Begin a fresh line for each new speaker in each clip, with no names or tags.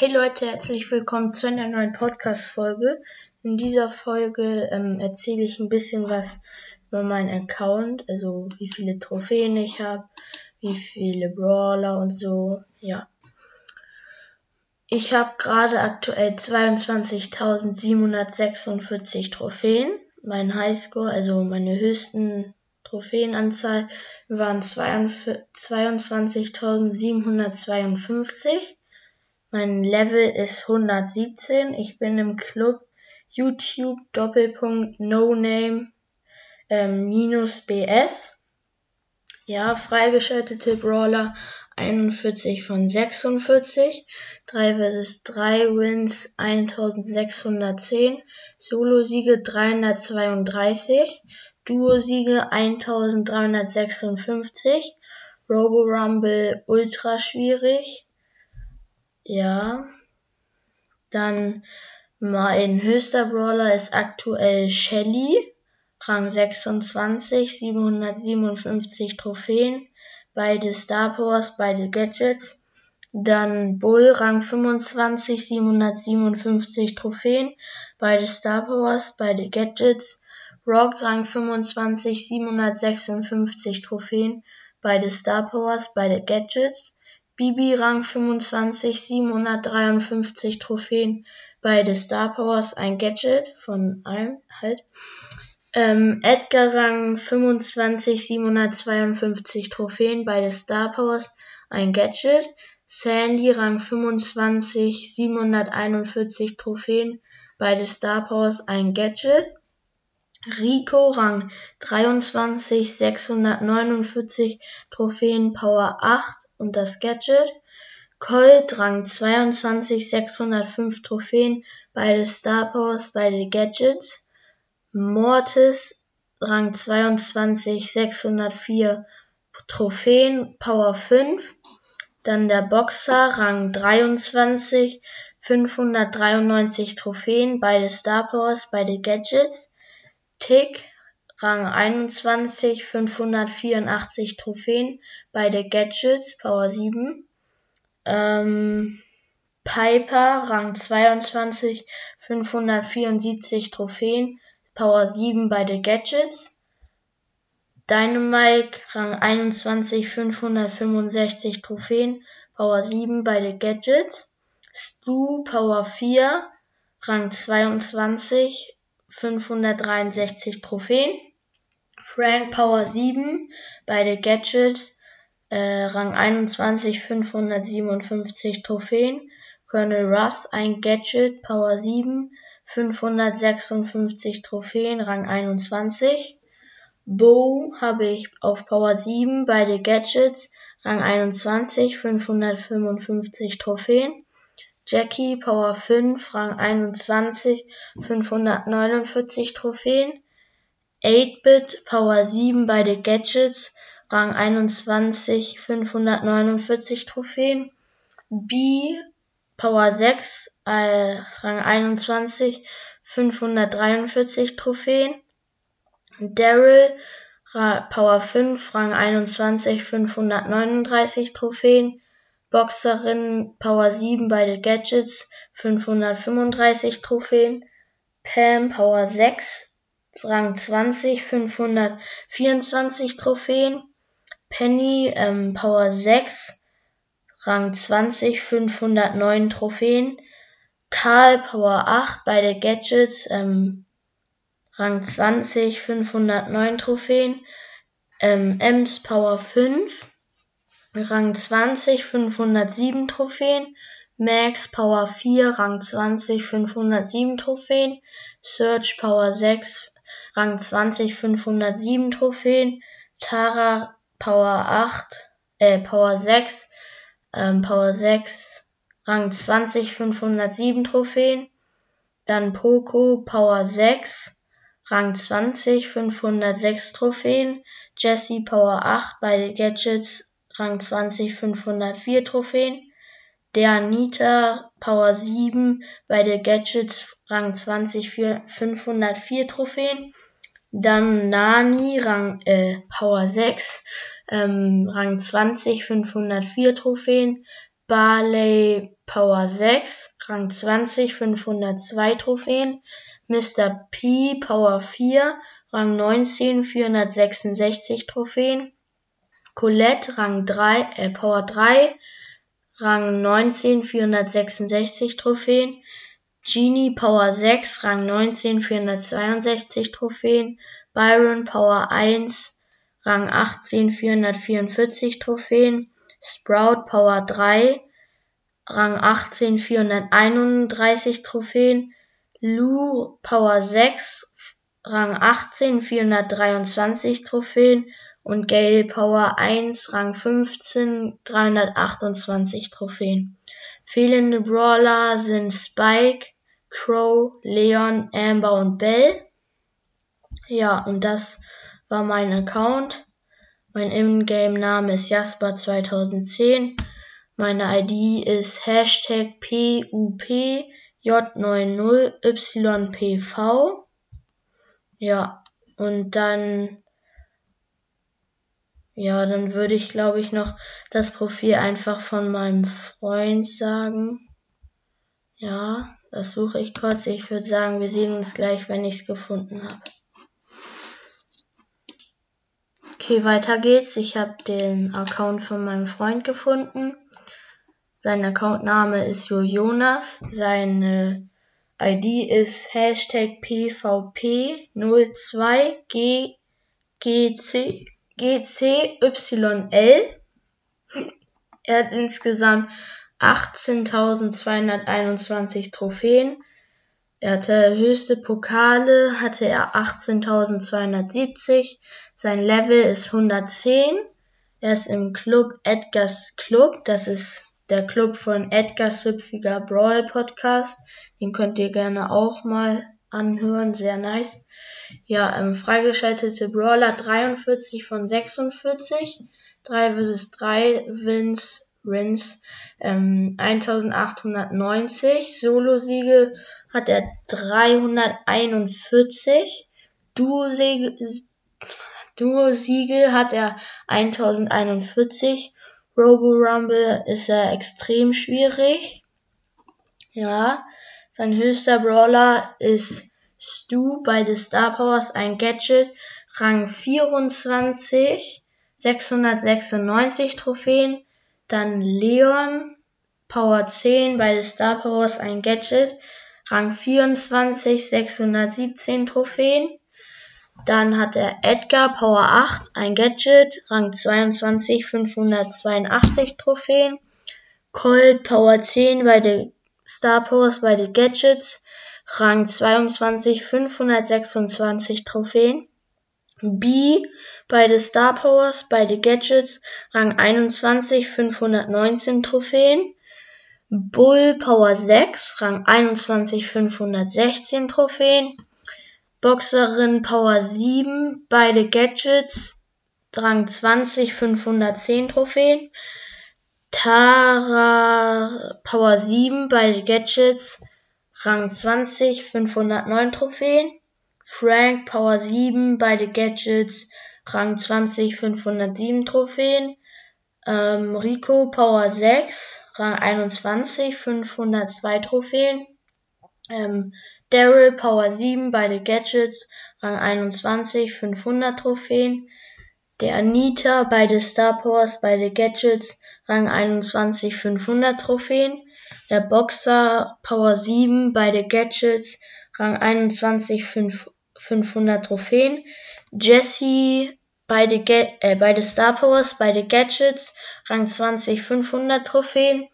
Hey Leute, herzlich willkommen zu einer neuen Podcast-Folge. In dieser Folge ähm, erzähle ich ein bisschen was über meinen Account, also wie viele Trophäen ich habe, wie viele Brawler und so, ja. Ich habe gerade aktuell 22.746 Trophäen. Mein Highscore, also meine höchsten Trophäenanzahl waren 22.752. Mein Level ist 117. Ich bin im Club YouTube Doppelpunkt No Name ähm, minus BS. Ja, freigeschaltete Brawler 41 von 46. 3 vs 3 Wins 1610. Solo-Siege 332. Duo-Siege 1356. Robo-Rumble ultra schwierig. Ja. Dann mein höchster Brawler ist aktuell Shelly. Rang 26, 757 Trophäen. Beide Star Powers, beide Gadgets. Dann Bull, Rang 25, 757 Trophäen. Beide Star Powers, beide Gadgets. Rock, Rang 25, 756 Trophäen. Beide Star Powers, beide Gadgets. Bibi Rang 25, 753 Trophäen, beide Star Powers, ein Gadget von allem halt. Ähm, Edgar Rang 25, 752 Trophäen, beide Star Powers, ein Gadget. Sandy Rang 25, 741 Trophäen, beide Star Powers, ein Gadget. Rico Rang 23, 649 Trophäen, Power 8 und das Gadget. Colt Rang 22, 605 Trophäen, beide Star Powers, beide Gadgets. Mortis Rang 22, 604 Trophäen, Power 5. Dann der Boxer Rang 23, 593 Trophäen, beide Star Powers, beide Gadgets. Tick Rang 21, 584 Trophäen, beide Gadgets, Power 7. Ähm, Piper, Rang 22, 574 Trophäen, Power 7, beide Gadgets. Dynamite, Rang 21, 565 Trophäen, Power 7, beide Gadgets. Stu, Power 4, Rang 22, 563 Trophäen. Frank Power 7, beide Gadgets, äh, Rang 21, 557 Trophäen. Colonel Russ, ein Gadget, Power 7, 556 Trophäen, Rang 21. Bo habe ich auf Power 7, beide Gadgets, Rang 21, 555 Trophäen. Jackie, Power 5, Rang 21, 549 Trophäen. 8-Bit, Power 7, beide Gadgets, Rang 21, 549 Trophäen. B, Power 6, äh, Rang 21, 543 Trophäen. Daryl, Power 5, Rang 21, 539 Trophäen. Boxerin, Power 7, beide Gadgets, 535 Trophäen. Pam, Power 6, Rang 20, 524 Trophäen. Penny, ähm, Power 6, Rang 20, 509 Trophäen. Karl, Power 8, beide Gadgets, ähm, Rang 20, 509 Trophäen. Ähm, Ems, Power 5, Rang 20, 507 Trophäen. Max Power 4, Rang 20, 507 Trophäen. Search Power 6, Rang 20 507 Trophäen, Tara Power 8, äh, Power 6, ähm, Power 6, Rang 20 507 Trophäen, dann Poco Power 6, Rang 20 506 Trophäen, Jessie Power 8, beide Gadgets, Rang 20 504 Trophäen, der Anita Power 7, beide Gadgets, Rang 20 504 Trophäen, dann Nani, Rang äh, Power 6, ähm, Rang 20, 504 Trophäen. Barley Power 6, Rang 20, 502 Trophäen. Mr. P Power 4, Rang 19, 466 Trophäen. Colette Rang 3, äh, Power 3, Rang 19, 466 Trophäen. Genie Power 6, Rang 19, 462 Trophäen. Byron Power 1, Rang 18, 444 Trophäen. Sprout Power 3, Rang 18 431 Trophäen, Lou Power 6, Rang 18 423 Trophäen und Gale Power 1, Rang 15 328 Trophäen. Fehlende Brawler sind Spike, Crow, Leon, Amber und Bell. Ja, und das war mein Account. Mein Ingame-Name ist Jasper2010. Meine ID ist Hashtag PUPJ90YPV. Ja, und dann, ja, dann würde ich glaube ich noch das Profil einfach von meinem Freund sagen. Ja, das suche ich kurz. Ich würde sagen, wir sehen uns gleich, wenn ich es gefunden habe. Okay, weiter geht's. Ich habe den Account von meinem Freund gefunden. Sein Accountname ist Jonas. Seine ID ist Hashtag PVP02GGCYL. Er hat insgesamt 18.221 Trophäen. Er hatte höchste Pokale, hatte er 18.270. Sein Level ist 110. Er ist im Club Edgars Club. Das ist der Club von Edgar Süpfiger Brawl Podcast. Den könnt ihr gerne auch mal anhören, sehr nice. Ja, ähm, freigeschaltete Brawler 43 von 46, 3 vs 3 Wins, Wins ähm, 1890, Solo-Siege hat er 341, Duo-Siege Duo hat er 1041 Robo Rumble ist er extrem schwierig. Ja, sein höchster Brawler ist Stu bei The Star Powers, ein Gadget, Rang 24, 696 Trophäen. Dann Leon, Power 10 bei The Star Powers, ein Gadget, Rang 24, 617 Trophäen. Dann hat er Edgar Power 8, ein Gadget, Rang 22, 582 Trophäen. Colt Power 10 bei den Star Powers bei den Gadgets, Rang 22, 526 Trophäen. B bei den Star Powers bei den Gadgets, Rang 21, 519 Trophäen. Bull Power 6, Rang 21, 516 Trophäen. Boxerin Power 7, beide Gadgets, Rang 20, 510 Trophäen. Tara Power 7, beide Gadgets, Rang 20, 509 Trophäen. Frank Power 7, beide Gadgets, Rang 20, 507 Trophäen. Ähm, Rico Power 6, Rang 21, 502 Trophäen. Ähm, Daryl Power 7 beide Gadgets, Rang 21, 500 Trophäen. Der Anita beide Star Powers, beide Gadgets, Rang 21, 500 Trophäen. Der Boxer Power 7 beide Gadgets, Rang 21, 5, 500 Trophäen. Jesse beide, äh, beide Star Powers, beide Gadgets, Rang 20, 500 Trophäen.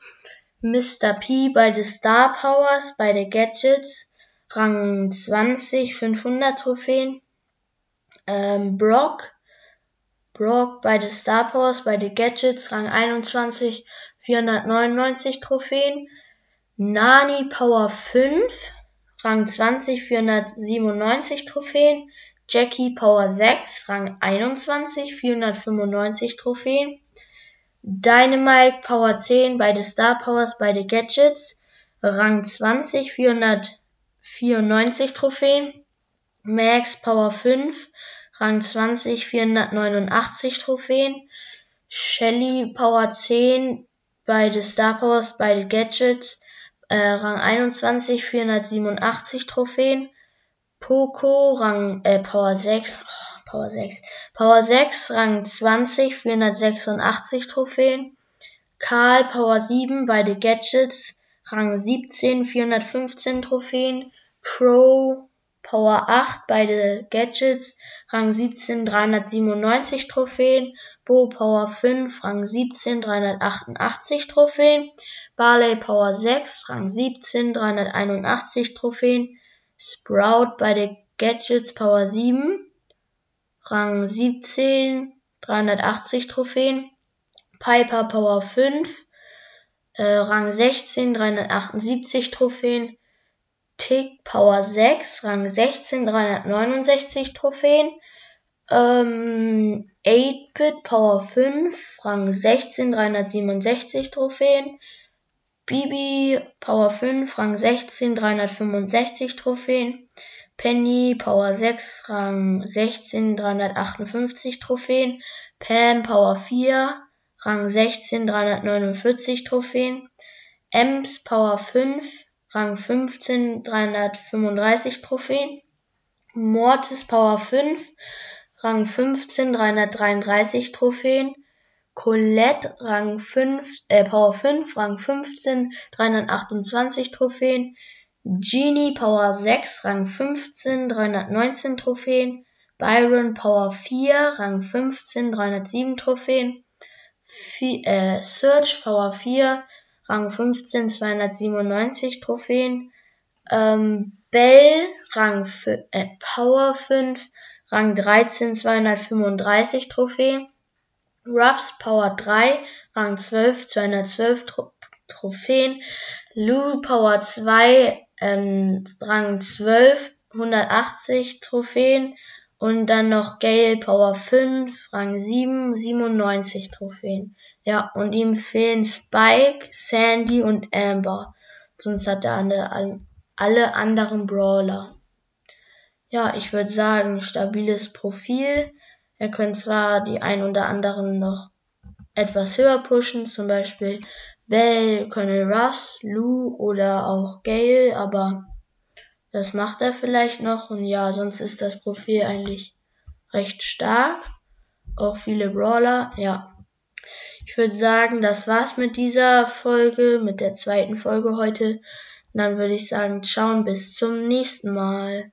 Mr. P beide Star Powers, beide Gadgets, Rang 20, 500 Trophäen. Ähm, Brock, Brock bei den Star Powers, bei den Gadgets, Rang 21, 499 Trophäen. Nani Power 5, Rang 20, 497 Trophäen. Jackie Power 6, Rang 21, 495 Trophäen. Dynamite Power 10 bei den Star Powers, bei den Gadgets, Rang 20, 400 94 Trophäen. Max Power 5, Rang 20, 489 Trophäen. Shelly Power 10 beide Star Powers, beide Gadgets, äh, Rang 21, 487 Trophäen. Poco, Rang, äh, Power 6, oh, Power 6, Power 6, Rang 20, 486 Trophäen. Karl, Power 7, beide Gadgets, Rang 17, 415 Trophäen. Crow, Power 8, beide Gadgets, Rang 17, 397 Trophäen. Bo Power 5, Rang 17, 388 Trophäen. Barley Power 6, Rang 17, 381 Trophäen. Sprout beide Gadgets Power 7, Rang 17, 380 Trophäen. Piper Power 5, äh, Rang 16, 378 Trophäen. Tick Power 6, Rang 16, 369 Trophäen. Ähm, 8-Bit Power 5, Rang 16, 367 Trophäen. Bibi Power 5, Rang 16, 365 Trophäen. Penny Power 6, Rang 16, 358 Trophäen. Pam Power 4, Rang 16, 349 Trophäen. Ems Power 5, Rang 15, 335 Trophäen. Mortis Power 5, Rang 15, 333 Trophäen. Colette Rang 5, äh, Power 5, Rang 15, 328 Trophäen. Genie Power 6, Rang 15, 319 Trophäen. Byron Power 4, Rang 15, 307 Trophäen. äh, Search Power 4, Rang 15, 297 Trophäen. Ähm, Bell Rang äh, Power 5, Rang 13, 235 Trophäen. Ruffs Power 3, Rang 12, 212 Tro Trophäen. Lou Power 2, ähm, Rang 12, 180 Trophäen. Und dann noch Gale Power 5, Rang 7, 97 Trophäen. Ja, und ihm fehlen Spike, Sandy und Amber. Sonst hat er alle, alle anderen Brawler. Ja, ich würde sagen, stabiles Profil. Er könnte zwar die ein oder anderen noch etwas höher pushen, zum Beispiel Bell, Colonel Russ, Lou oder auch Gale, aber das macht er vielleicht noch und ja, sonst ist das Profil eigentlich recht stark. Auch viele Brawler, ja. Ich würde sagen, das war's mit dieser Folge, mit der zweiten Folge heute. Und dann würde ich sagen, ciao und bis zum nächsten Mal.